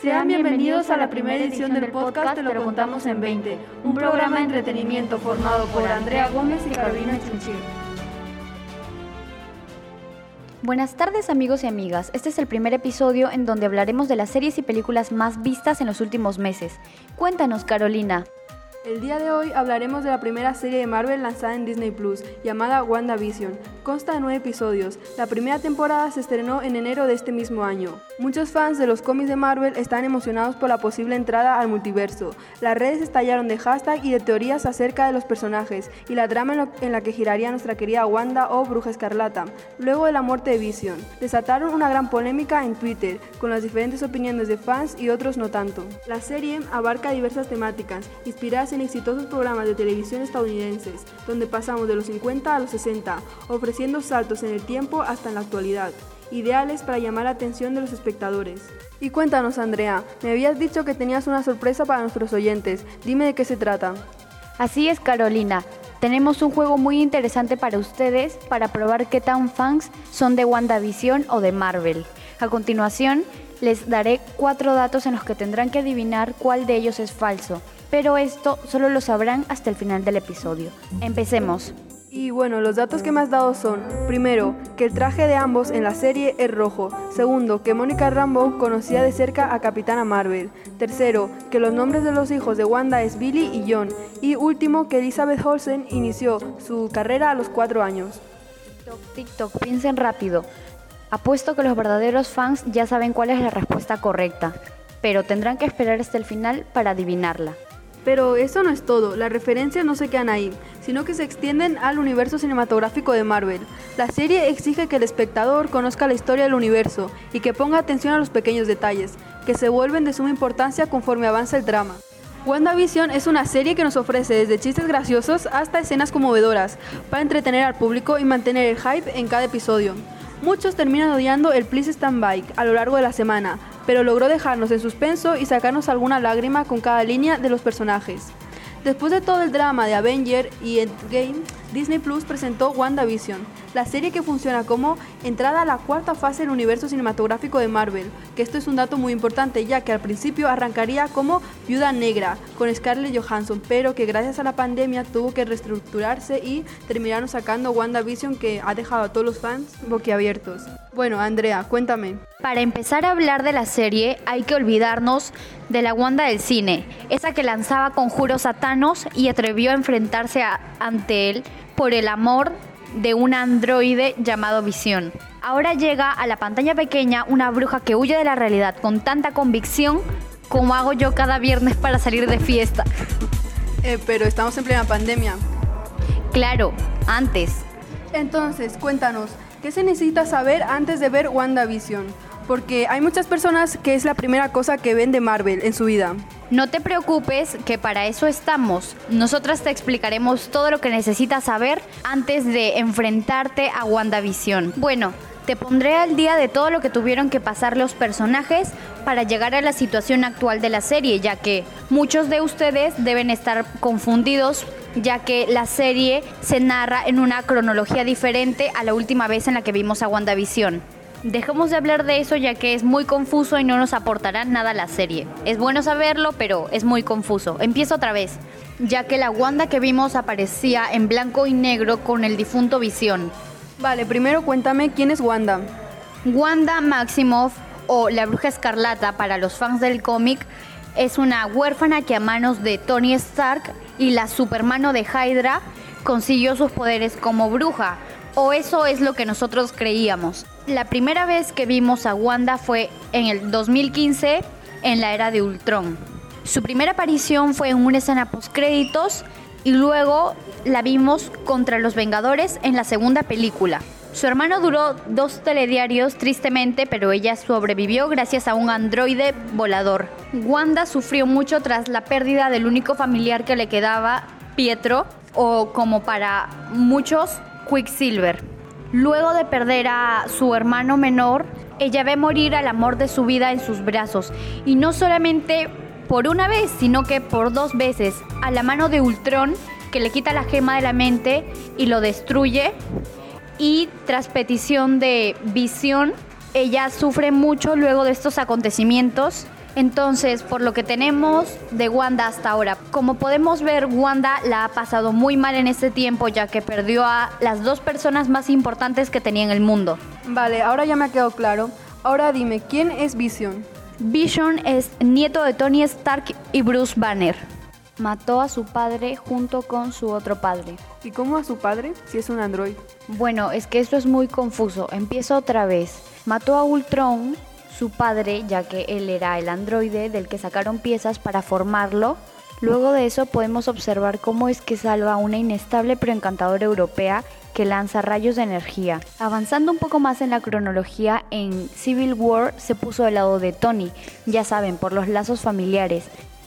Sean bienvenidos a la primera edición del podcast Te lo contamos en 20, un programa de entretenimiento formado por Andrea Gómez y Carolina Chunchil. Buenas tardes amigos y amigas, este es el primer episodio en donde hablaremos de las series y películas más vistas en los últimos meses. Cuéntanos Carolina. El día de hoy hablaremos de la primera serie de Marvel lanzada en Disney Plus, llamada WandaVision. Consta de nueve episodios. La primera temporada se estrenó en enero de este mismo año. Muchos fans de los cómics de Marvel están emocionados por la posible entrada al multiverso. Las redes estallaron de hashtag y de teorías acerca de los personajes y la trama en, la que giraría nuestra querida Wanda o Bruja Escarlata, luego de la muerte de Vision. Desataron una gran polémica en Twitter, con las diferentes opiniones de fans y otros no tanto. La serie abarca diversas temáticas, inspiradas en exitosos programas de televisión estadounidenses, donde pasamos de los 50 a los 60, ofreciendo saltos en el tiempo hasta en la actualidad, ideales para llamar la atención de los espectadores. Y cuéntanos, Andrea, me habías dicho que tenías una sorpresa para nuestros oyentes, dime de qué se trata. Así es, Carolina. Tenemos un juego muy interesante para ustedes para probar qué tan fans son de WandaVision o de Marvel. A continuación, les daré cuatro datos en los que tendrán que adivinar cuál de ellos es falso pero esto solo lo sabrán hasta el final del episodio. Empecemos. Y bueno, los datos que me has dado son, primero, que el traje de ambos en la serie es rojo. Segundo, que Mónica Rambo conocía de cerca a Capitana Marvel. Tercero, que los nombres de los hijos de Wanda es Billy y John. Y último, que Elizabeth Olsen inició su carrera a los cuatro años. TikTok, TikTok, piensen rápido. Apuesto que los verdaderos fans ya saben cuál es la respuesta correcta, pero tendrán que esperar hasta el final para adivinarla. Pero eso no es todo, las referencias no se quedan ahí, sino que se extienden al universo cinematográfico de Marvel. La serie exige que el espectador conozca la historia del universo y que ponga atención a los pequeños detalles, que se vuelven de suma importancia conforme avanza el drama. WandaVision es una serie que nos ofrece desde chistes graciosos hasta escenas conmovedoras, para entretener al público y mantener el hype en cada episodio. Muchos terminan odiando el Please Stand By a lo largo de la semana, pero logró dejarnos en suspenso y sacarnos alguna lágrima con cada línea de los personajes. Después de todo el drama de Avenger y Endgame, Disney Plus presentó WandaVision, la serie que funciona como entrada a la cuarta fase del universo cinematográfico de Marvel, que esto es un dato muy importante ya que al principio arrancaría como Viuda Negra con Scarlett Johansson, pero que gracias a la pandemia tuvo que reestructurarse y terminaron sacando WandaVision que ha dejado a todos los fans boquiabiertos. Bueno, Andrea, cuéntame. Para empezar a hablar de la serie hay que olvidarnos de la Wanda del cine, esa que lanzaba conjuros satanos y atrevió a enfrentarse ante él por el amor de un androide llamado Visión. Ahora llega a la pantalla pequeña una bruja que huye de la realidad con tanta convicción como hago yo cada viernes para salir de fiesta. Eh, pero estamos en plena pandemia. Claro, antes. Entonces, cuéntanos, ¿qué se necesita saber antes de ver WandaVision? Porque hay muchas personas que es la primera cosa que ven de Marvel en su vida. No te preocupes, que para eso estamos. Nosotras te explicaremos todo lo que necesitas saber antes de enfrentarte a WandaVision. Bueno, te pondré al día de todo lo que tuvieron que pasar los personajes para llegar a la situación actual de la serie, ya que muchos de ustedes deben estar confundidos, ya que la serie se narra en una cronología diferente a la última vez en la que vimos a WandaVision. Dejemos de hablar de eso ya que es muy confuso y no nos aportará nada a la serie. Es bueno saberlo, pero es muy confuso. Empiezo otra vez, ya que la Wanda que vimos aparecía en blanco y negro con el difunto Visión. Vale, primero cuéntame quién es Wanda. Wanda Maximoff o la Bruja Escarlata para los fans del cómic es una huérfana que a manos de Tony Stark y la supermano de Hydra consiguió sus poderes como bruja, o eso es lo que nosotros creíamos. La primera vez que vimos a Wanda fue en el 2015 en la era de Ultron. Su primera aparición fue en una escena post créditos y luego la vimos contra los Vengadores en la segunda película. Su hermano duró dos telediarios tristemente, pero ella sobrevivió gracias a un androide volador. Wanda sufrió mucho tras la pérdida del único familiar que le quedaba, Pietro, o como para muchos, Quicksilver. Luego de perder a su hermano menor, ella ve morir al amor de su vida en sus brazos. Y no solamente por una vez, sino que por dos veces. A la mano de Ultron, que le quita la gema de la mente y lo destruye. Y tras petición de visión, ella sufre mucho luego de estos acontecimientos Entonces, por lo que tenemos de Wanda hasta ahora, como podemos ver, Wanda la ha pasado muy mal en este tiempo ya que perdió a las dos personas más importantes que tenía en el mundo. Vale, ahora ya me ha quedado claro. Ahora dime, ¿quién es Vision? Vision es nieto de Tony Stark y Bruce Banner. Mató a su padre junto con su otro padre. ¿Y cómo a su padre si es un android? Bueno, es que esto es muy confuso. Empiezo otra vez. Mató a Ultron, su padre, ya que él era el androide del que sacaron piezas para formarlo. Luego de eso podemos observar cómo es que salva a una inestable pero encantadora europea que lanza rayos de energía. Avanzando un poco más en la cronología, en Civil War se puso del lado de Tony, ya saben, por los lazos familiares,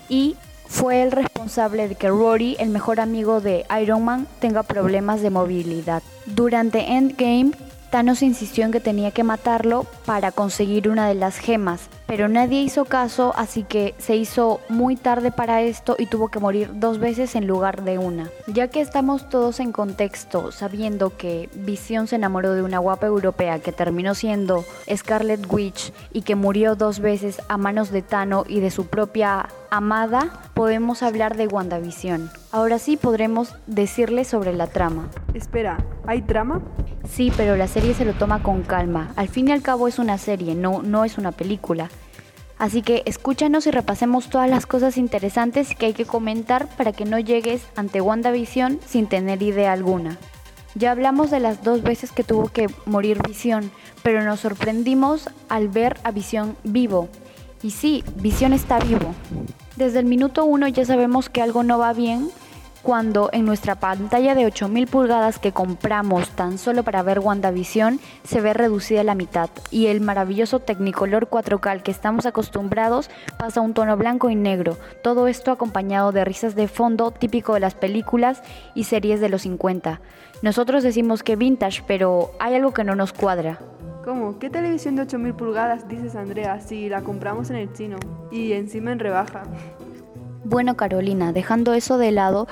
y fue el responsable de que Rory, el mejor amigo de Iron Man, tenga problemas de movilidad. Durante Endgame, Thanos insistió en que tenía que matarlo para conseguir una de las gemas, pero nadie hizo caso, así que se hizo muy tarde para esto y tuvo que morir dos veces en lugar de una. Ya que estamos todos en contexto, sabiendo que Visión se enamoró de una guapa europea que terminó siendo Scarlet Witch y que murió dos veces a manos de Thanos y de su propia amada, podemos hablar de WandaVision. Ahora sí podremos decirle sobre la trama. Espera, ¿hay trama? Sí, pero la serie se lo toma con calma. Al fin y al cabo es una serie, no, no es una película. Así que escúchanos y repasemos todas las cosas interesantes que hay que comentar para que no llegues ante WandaVision sin tener idea alguna. Ya hablamos de las dos veces que tuvo que morir Visión, pero nos sorprendimos al ver a Visión vivo. Y sí, Visión está vivo. Desde el minuto uno ya sabemos que algo no va bien cuando en nuestra pantalla de 8000 pulgadas que compramos tan solo para ver WandaVision se ve reducida a la mitad y el maravilloso Technicolor 4K al que estamos acostumbrados pasa a un tono blanco y negro. Todo esto acompañado de risas de fondo típico de las películas y series de los 50. Nosotros decimos que vintage, pero hay algo que no nos cuadra. ¿Cómo? ¿Qué televisión de 8000 pulgadas dices Andrea si la compramos en el chino y encima en rebaja? Bueno, Carolina, dejando eso de lado,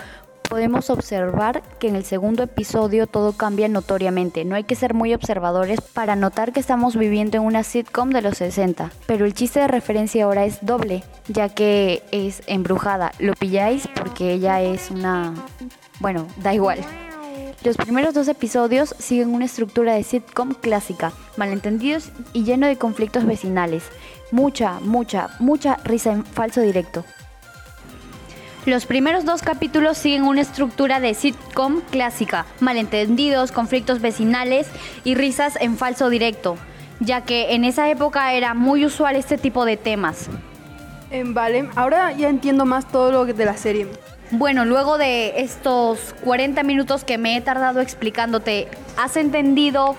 podemos observar que en el segundo episodio todo cambia notoriamente. No hay que ser muy observadores para notar que estamos viviendo en una sitcom de los 60. Pero el chiste de referencia ahora es doble, ya que es embrujada. Lo pilláis porque ella es una... Bueno, da igual. Los primeros dos episodios siguen una estructura de sitcom clásica, malentendidos y lleno de conflictos vecinales. Mucha, mucha, mucha risa en falso directo. Los primeros dos capítulos siguen una estructura de sitcom clásica, malentendidos, conflictos vecinales y risas en falso directo, ya que en esa época era muy usual este tipo de temas. Em, vale, ahora ya entiendo más todo lo de la serie. Bueno, luego de estos 40 minutos que me he tardado explicándote, ¿has entendido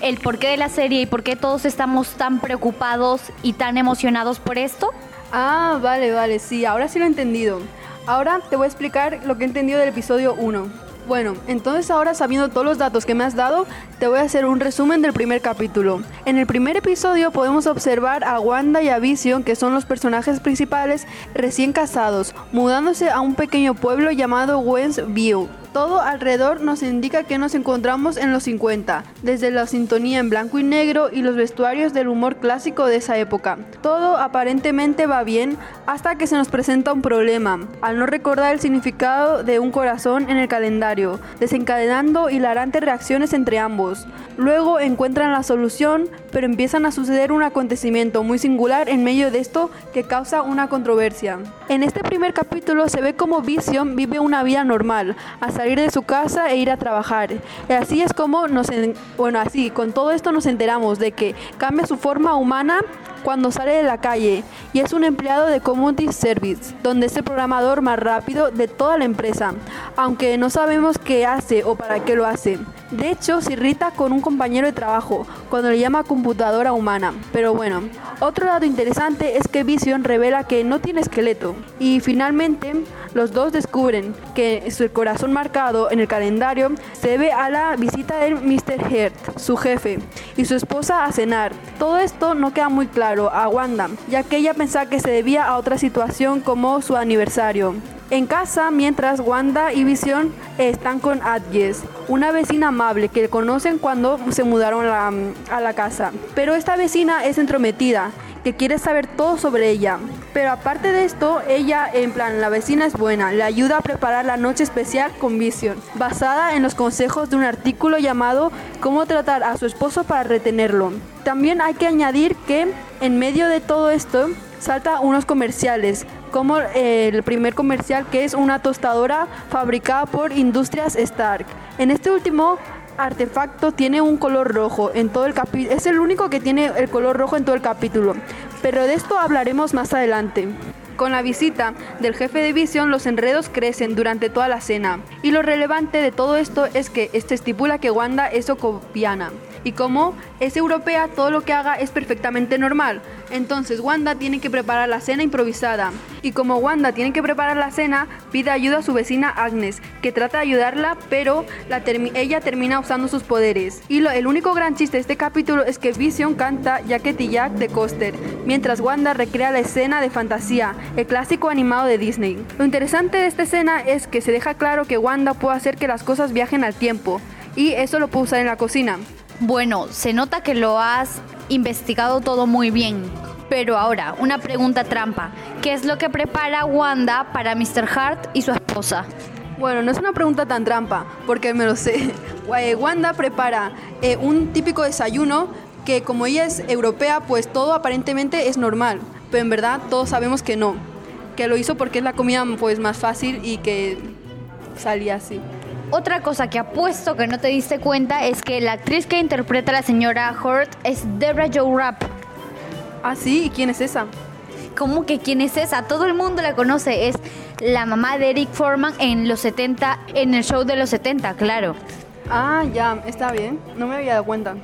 el porqué de la serie y por qué todos estamos tan preocupados y tan emocionados por esto? Ah, vale, vale, sí, ahora sí lo he entendido. Ahora te voy a explicar lo que he entendido del episodio 1. Bueno, entonces ahora sabiendo todos los datos que me has dado, te voy a hacer un resumen del primer capítulo. En el primer episodio podemos observar a Wanda y a Vision, que son los personajes principales, recién casados, mudándose a un pequeño pueblo llamado Westview. Todo alrededor nos indica que nos encontramos en los 50, desde la sintonía en blanco y negro y los vestuarios del humor clásico de esa época. Todo aparentemente va bien hasta que se nos presenta un problema, al no recordar el significado de un corazón en el calendario, desencadenando hilarantes reacciones entre ambos. Luego encuentran la solución, pero empiezan a suceder un acontecimiento muy singular en medio de esto que causa una controversia. En este primer capítulo se ve como Vision vive una vida normal, hasta salir de su casa e ir a trabajar. Y así es como nos, bueno, así, con todo esto nos enteramos de que cambia su forma humana cuando sale de la calle y es un empleado de Community Service, donde es el programador más rápido de toda la empresa, aunque no sabemos qué hace o para qué lo hace. De hecho, se irrita con un compañero de trabajo cuando le llama computadora humana. Pero bueno, otro dato interesante es que Vision revela que no tiene esqueleto y finalmente los dos descubren que su corazón marcado en el calendario se debe a la visita del Mr. Heart, su jefe, y su esposa a cenar. Todo esto no queda muy claro a Wanda, ya que ella pensaba que se debía a otra situación como su aniversario. En casa, mientras Wanda y Vision están con Adjes, una vecina amable que conocen cuando se mudaron a la casa. Pero esta vecina es entrometida que quiere saber todo sobre ella. Pero aparte de esto, ella, en plan, la vecina es buena, le ayuda a preparar la noche especial con Vision, basada en los consejos de un artículo llamado Cómo tratar a su esposo para retenerlo. También hay que añadir que en medio de todo esto salta unos comerciales, como el primer comercial que es una tostadora fabricada por Industrias Stark. En este último artefacto tiene un color rojo en todo el capítulo. Es el único que tiene el color rojo en todo el capítulo. Pero de esto hablaremos más adelante. Con la visita del jefe de Vision, los enredos crecen durante toda la cena. Y lo relevante de todo esto es que este estipula que Wanda es ocopiana. Y como es europea, todo lo que haga es perfectamente normal. Entonces Wanda tiene que preparar la cena improvisada. Y como Wanda tiene que preparar la cena, pide ayuda a su vecina Agnes, que trata de ayudarla, pero ella termina usando sus poderes. Y el único gran chiste de este capítulo es que Vision canta Jacket y Jack de Coaster, mientras Wanda recrea la escena de fantasía, el clásico animado de Disney. Lo interesante de esta escena es que se deja claro que Wanda puede hacer que las cosas viajen al tiempo, y eso lo puede usar en la cocina. Bueno, se nota que lo has investigado todo muy bien. Pero ahora, una pregunta trampa. ¿Qué es lo que prepara Wanda para Mr. Hart y su esposa? Bueno, no es una pregunta tan trampa, porque me lo sé. Wanda prepara eh, un típico desayuno que como ella es europea, pues todo aparentemente es normal. Pero en verdad todos sabemos que no. Que lo hizo porque es la comida pues, más fácil y que salía así. Otra cosa que apuesto que no te diste cuenta es que la actriz que interpreta a la señora Hurt es Debra Joe Rapp. Ah, sí, ¿y quién es esa? ¿Cómo que quién es esa? Todo el mundo la conoce. Es la mamá de Eric Foreman en los 70, en el show de los 70, claro. Ah, ya, está bien. No me había dado cuenta.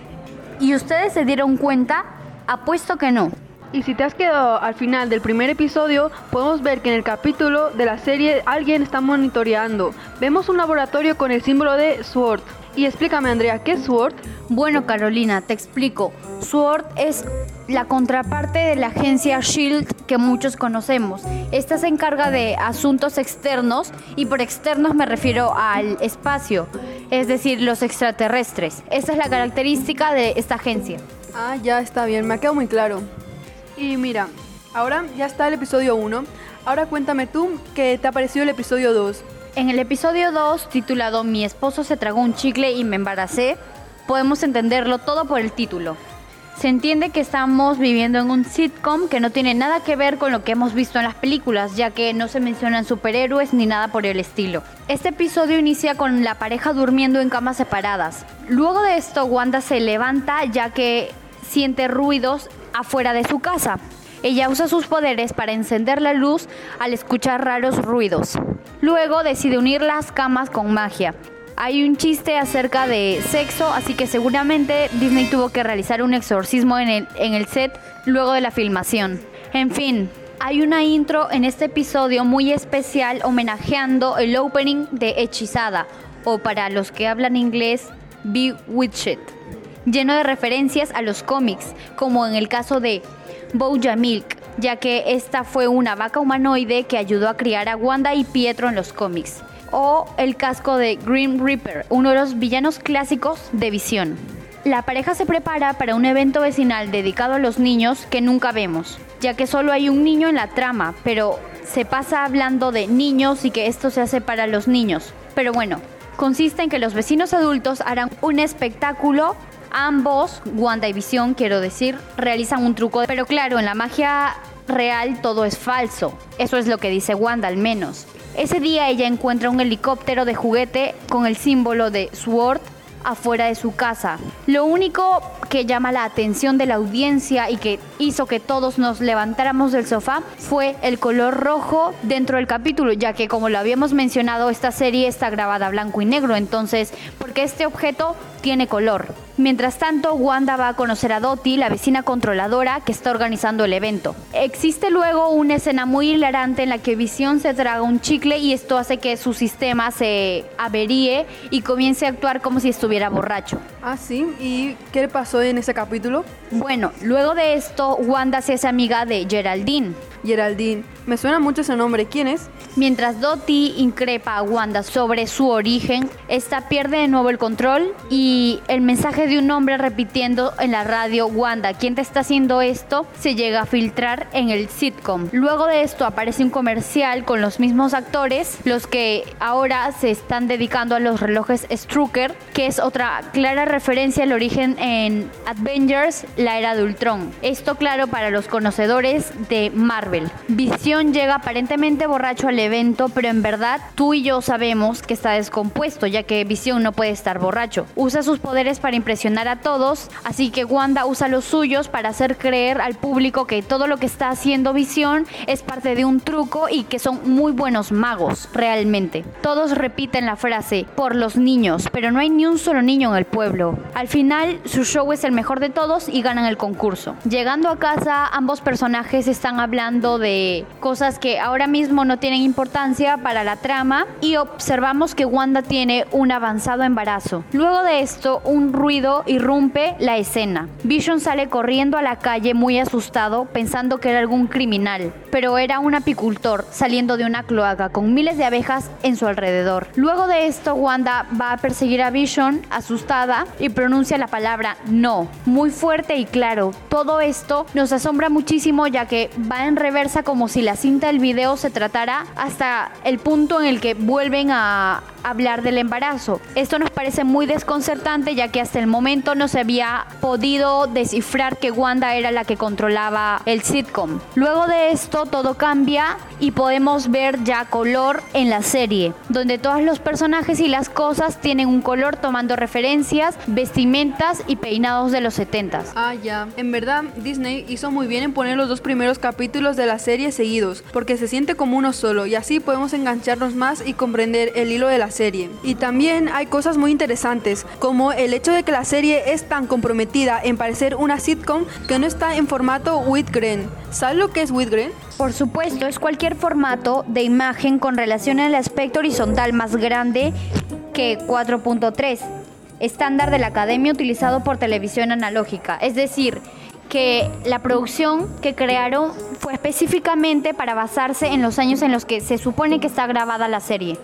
¿Y ustedes se dieron cuenta? Apuesto que no. Y si te has quedado al final del primer episodio, podemos ver que en el capítulo de la serie alguien está monitoreando. Vemos un laboratorio con el símbolo de SWORD. Y explícame, Andrea, ¿qué es SWORD? Bueno, Carolina, te explico. SWORD es la contraparte de la agencia SHIELD que muchos conocemos. Esta se encarga de asuntos externos y por externos me refiero al espacio, es decir, los extraterrestres. Esa es la característica de esta agencia. Ah, ya está bien, me ha quedado muy claro. Y mira, ahora ya está el episodio 1. Ahora cuéntame tú qué te ha parecido el episodio 2. En el episodio 2, titulado Mi esposo se tragó un chicle y me embaracé, podemos entenderlo todo por el título. Se entiende que estamos viviendo en un sitcom que no tiene nada que ver con lo que hemos visto en las películas, ya que no se mencionan superhéroes ni nada por el estilo. Este episodio inicia con la pareja durmiendo en camas separadas. Luego de esto, Wanda se levanta ya que siente ruidos afuera de su casa. Ella usa sus poderes para encender la luz al escuchar raros ruidos. Luego decide unir las camas con magia. Hay un chiste acerca de sexo, así que seguramente Disney tuvo que realizar un exorcismo en el, en el set luego de la filmación. En fin, hay una intro en este episodio muy especial homenajeando el opening de Hechizada, o para los que hablan inglés, Bewitched lleno de referencias a los cómics, como en el caso de Milk, ya que esta fue una vaca humanoide que ayudó a criar a Wanda y Pietro en los cómics, o el casco de Grim Reaper, uno de los villanos clásicos de Visión. La pareja se prepara para un evento vecinal dedicado a los niños que nunca vemos, ya que solo hay un niño en la trama, pero se pasa hablando de niños y que esto se hace para los niños. Pero bueno, consiste en que los vecinos adultos harán un espectáculo Ambos, Wanda y Visión, quiero decir, realizan un truco, pero claro, en la magia real todo es falso. Eso es lo que dice Wanda al menos. Ese día ella encuentra un helicóptero de juguete con el símbolo de SWORD afuera de su casa. Lo único que llama la atención de la audiencia y que hizo que todos nos levantáramos del sofá fue el color rojo dentro del capítulo, ya que como lo habíamos mencionado, esta serie está grabada blanco y negro, entonces, porque este objeto tiene color. Mientras tanto, Wanda va a conocer a Dottie, la vecina controladora que está organizando el evento. Existe luego una escena muy hilarante en la que Visión se traga un chicle y esto hace que su sistema se averíe y comience a actuar como si estuviera borracho. Ah, sí. ¿Y qué le pasó en ese capítulo? Bueno, luego de esto, Wanda se hace amiga de Geraldine, Geraldine. Me suena mucho ese nombre. ¿Quién es? Mientras Dottie increpa a Wanda sobre su origen, esta pierde de nuevo el control y el mensaje de un hombre repitiendo en la radio Wanda, ¿quién te está haciendo esto? se llega a filtrar en el sitcom. Luego de esto aparece un comercial con los mismos actores, los que ahora se están dedicando a los relojes Strucker, que es otra clara referencia al origen en Avengers, la era de Ultron. Esto claro para los conocedores de Marvel. Visión llega aparentemente borracho al evento, pero en verdad tú y yo sabemos que está descompuesto, ya que Visión no puede estar borracho. Usa sus poderes para impresionar a todos, así que Wanda usa los suyos para hacer creer al público que todo lo que está haciendo Visión es parte de un truco y que son muy buenos magos, realmente. Todos repiten la frase, por los niños, pero no hay ni un solo niño en el pueblo. Al final, su show es el mejor de todos y ganan el concurso. Llegando a casa, ambos personajes están hablando de cosas que ahora mismo no tienen importancia para la trama y observamos que Wanda tiene un avanzado embarazo. Luego de esto, un ruido irrumpe la escena. Vision sale corriendo a la calle muy asustado pensando que era algún criminal, pero era un apicultor saliendo de una cloaca con miles de abejas en su alrededor. Luego de esto, Wanda va a perseguir a Vision asustada y pronuncia la palabra no, muy fuerte y claro. Todo esto nos asombra muchísimo ya que va en reversa como si la cinta del video se tratara hasta el punto en el que vuelven a hablar del embarazo. Esto nos parece muy desconcertante ya que hasta el momento no se había podido descifrar que Wanda era la que controlaba el sitcom. Luego de esto todo cambia y podemos ver ya color en la serie, donde todos los personajes y las cosas tienen un color tomando referencias, vestimentas y peinados de los 70 Ah, ya. En verdad, Disney hizo muy bien en poner los dos primeros capítulos de la serie seguidos, porque se siente como uno solo y así podemos engancharnos más y comprender el hilo de la serie. Y también hay cosas muy interesantes, como el hecho de que la serie es tan comprometida en parecer una sitcom que no está en formato Whitgreen. ¿Sabes lo que es Whitgreen? Por supuesto, es cualquier formato de imagen con relación al aspecto horizontal más grande que 4.3, estándar de la academia utilizado por televisión analógica. Es decir, que la producción que crearon fue específicamente para basarse en los años en los que se supone que está grabada la serie.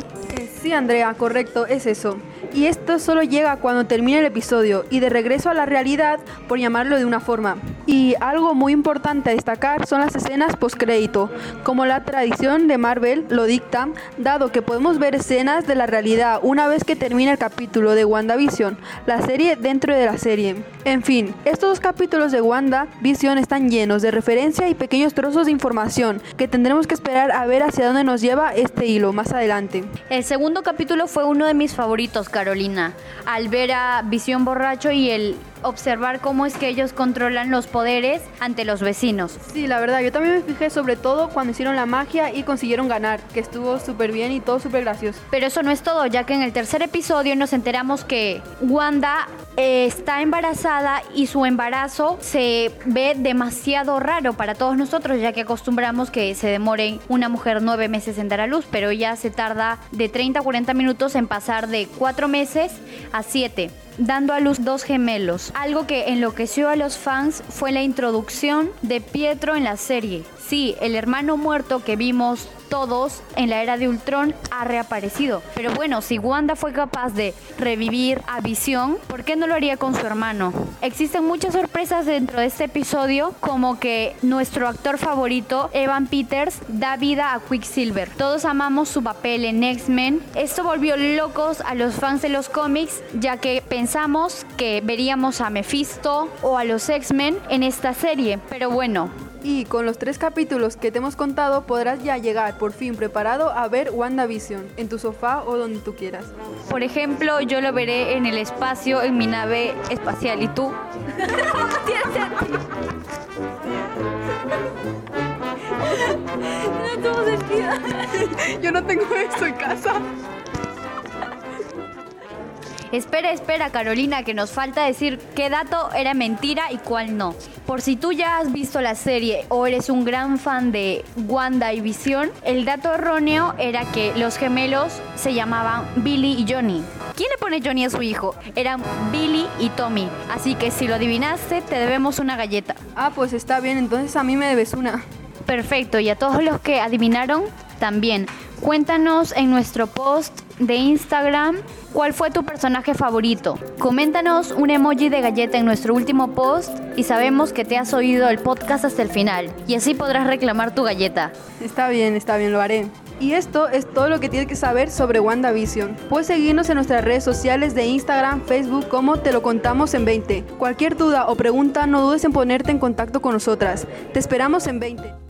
Sí, Andrea, correcto, es eso. Y esto solo llega cuando termina el episodio y de regreso a la realidad, por llamarlo de una forma. Y algo muy importante a destacar son las escenas postcrédito, como la tradición de Marvel lo dicta, dado que podemos ver escenas de la realidad una vez que termina el capítulo de WandaVision, la serie dentro de la serie. En fin, estos dos capítulos de WandaVision están llenos de referencia y pequeños trozos de información que tendremos que esperar a ver hacia dónde nos lleva este hilo más adelante. El segundo capítulo fue uno de mis favoritos, Carolina, al ver a Visión Borracho y el observar cómo es que ellos controlan los poderes ante los vecinos. Sí, la verdad, yo también me fijé sobre todo cuando hicieron la magia y consiguieron ganar, que estuvo súper bien y todo súper gracioso. Pero eso no es todo, ya que en el tercer episodio nos enteramos que Wanda eh, está embarazada y su embarazo se ve demasiado raro para todos nosotros, ya que acostumbramos que se demore una mujer nueve meses en dar a luz, pero ella se tarda de 30 a 40 minutos en pasar de cuatro meses a siete dando a luz dos gemelos. Algo que enloqueció a los fans fue la introducción de Pietro en la serie. Sí, el hermano muerto que vimos todos en la era de Ultron ha reaparecido. Pero bueno, si Wanda fue capaz de revivir a Visión, ¿por qué no lo haría con su hermano? Existen muchas sorpresas dentro de este episodio, como que nuestro actor favorito, Evan Peters, da vida a Quicksilver. Todos amamos su papel en X-Men. Esto volvió locos a los fans de los cómics, ya que pensamos que veríamos a Mephisto o a los X-Men en esta serie. Pero bueno, y con los tres capítulos que te hemos contado podrás ya llegar por fin preparado a ver WandaVision en tu sofá o donde tú quieras. Por ejemplo, yo lo veré en el espacio, en mi nave espacial. ¿Y tú? no Yo no tengo esto en casa. Espera, espera, Carolina, que nos falta decir qué dato era mentira y cuál no. Por si tú ya has visto la serie o eres un gran fan de Wanda y Visión, el dato erróneo era que los gemelos se llamaban Billy y Johnny. ¿Quién le pone Johnny a su hijo? Eran Billy y Tommy. Así que si lo adivinaste, te debemos una galleta. Ah, pues está bien, entonces a mí me debes una. Perfecto, y a todos los que adivinaron también. Cuéntanos en nuestro post de Instagram cuál fue tu personaje favorito. Coméntanos un emoji de galleta en nuestro último post y sabemos que te has oído el podcast hasta el final y así podrás reclamar tu galleta. Está bien, está bien, lo haré. Y esto es todo lo que tienes que saber sobre WandaVision. Puedes seguirnos en nuestras redes sociales de Instagram, Facebook, como Te lo contamos en 20. Cualquier duda o pregunta, no dudes en ponerte en contacto con nosotras. Te esperamos en 20.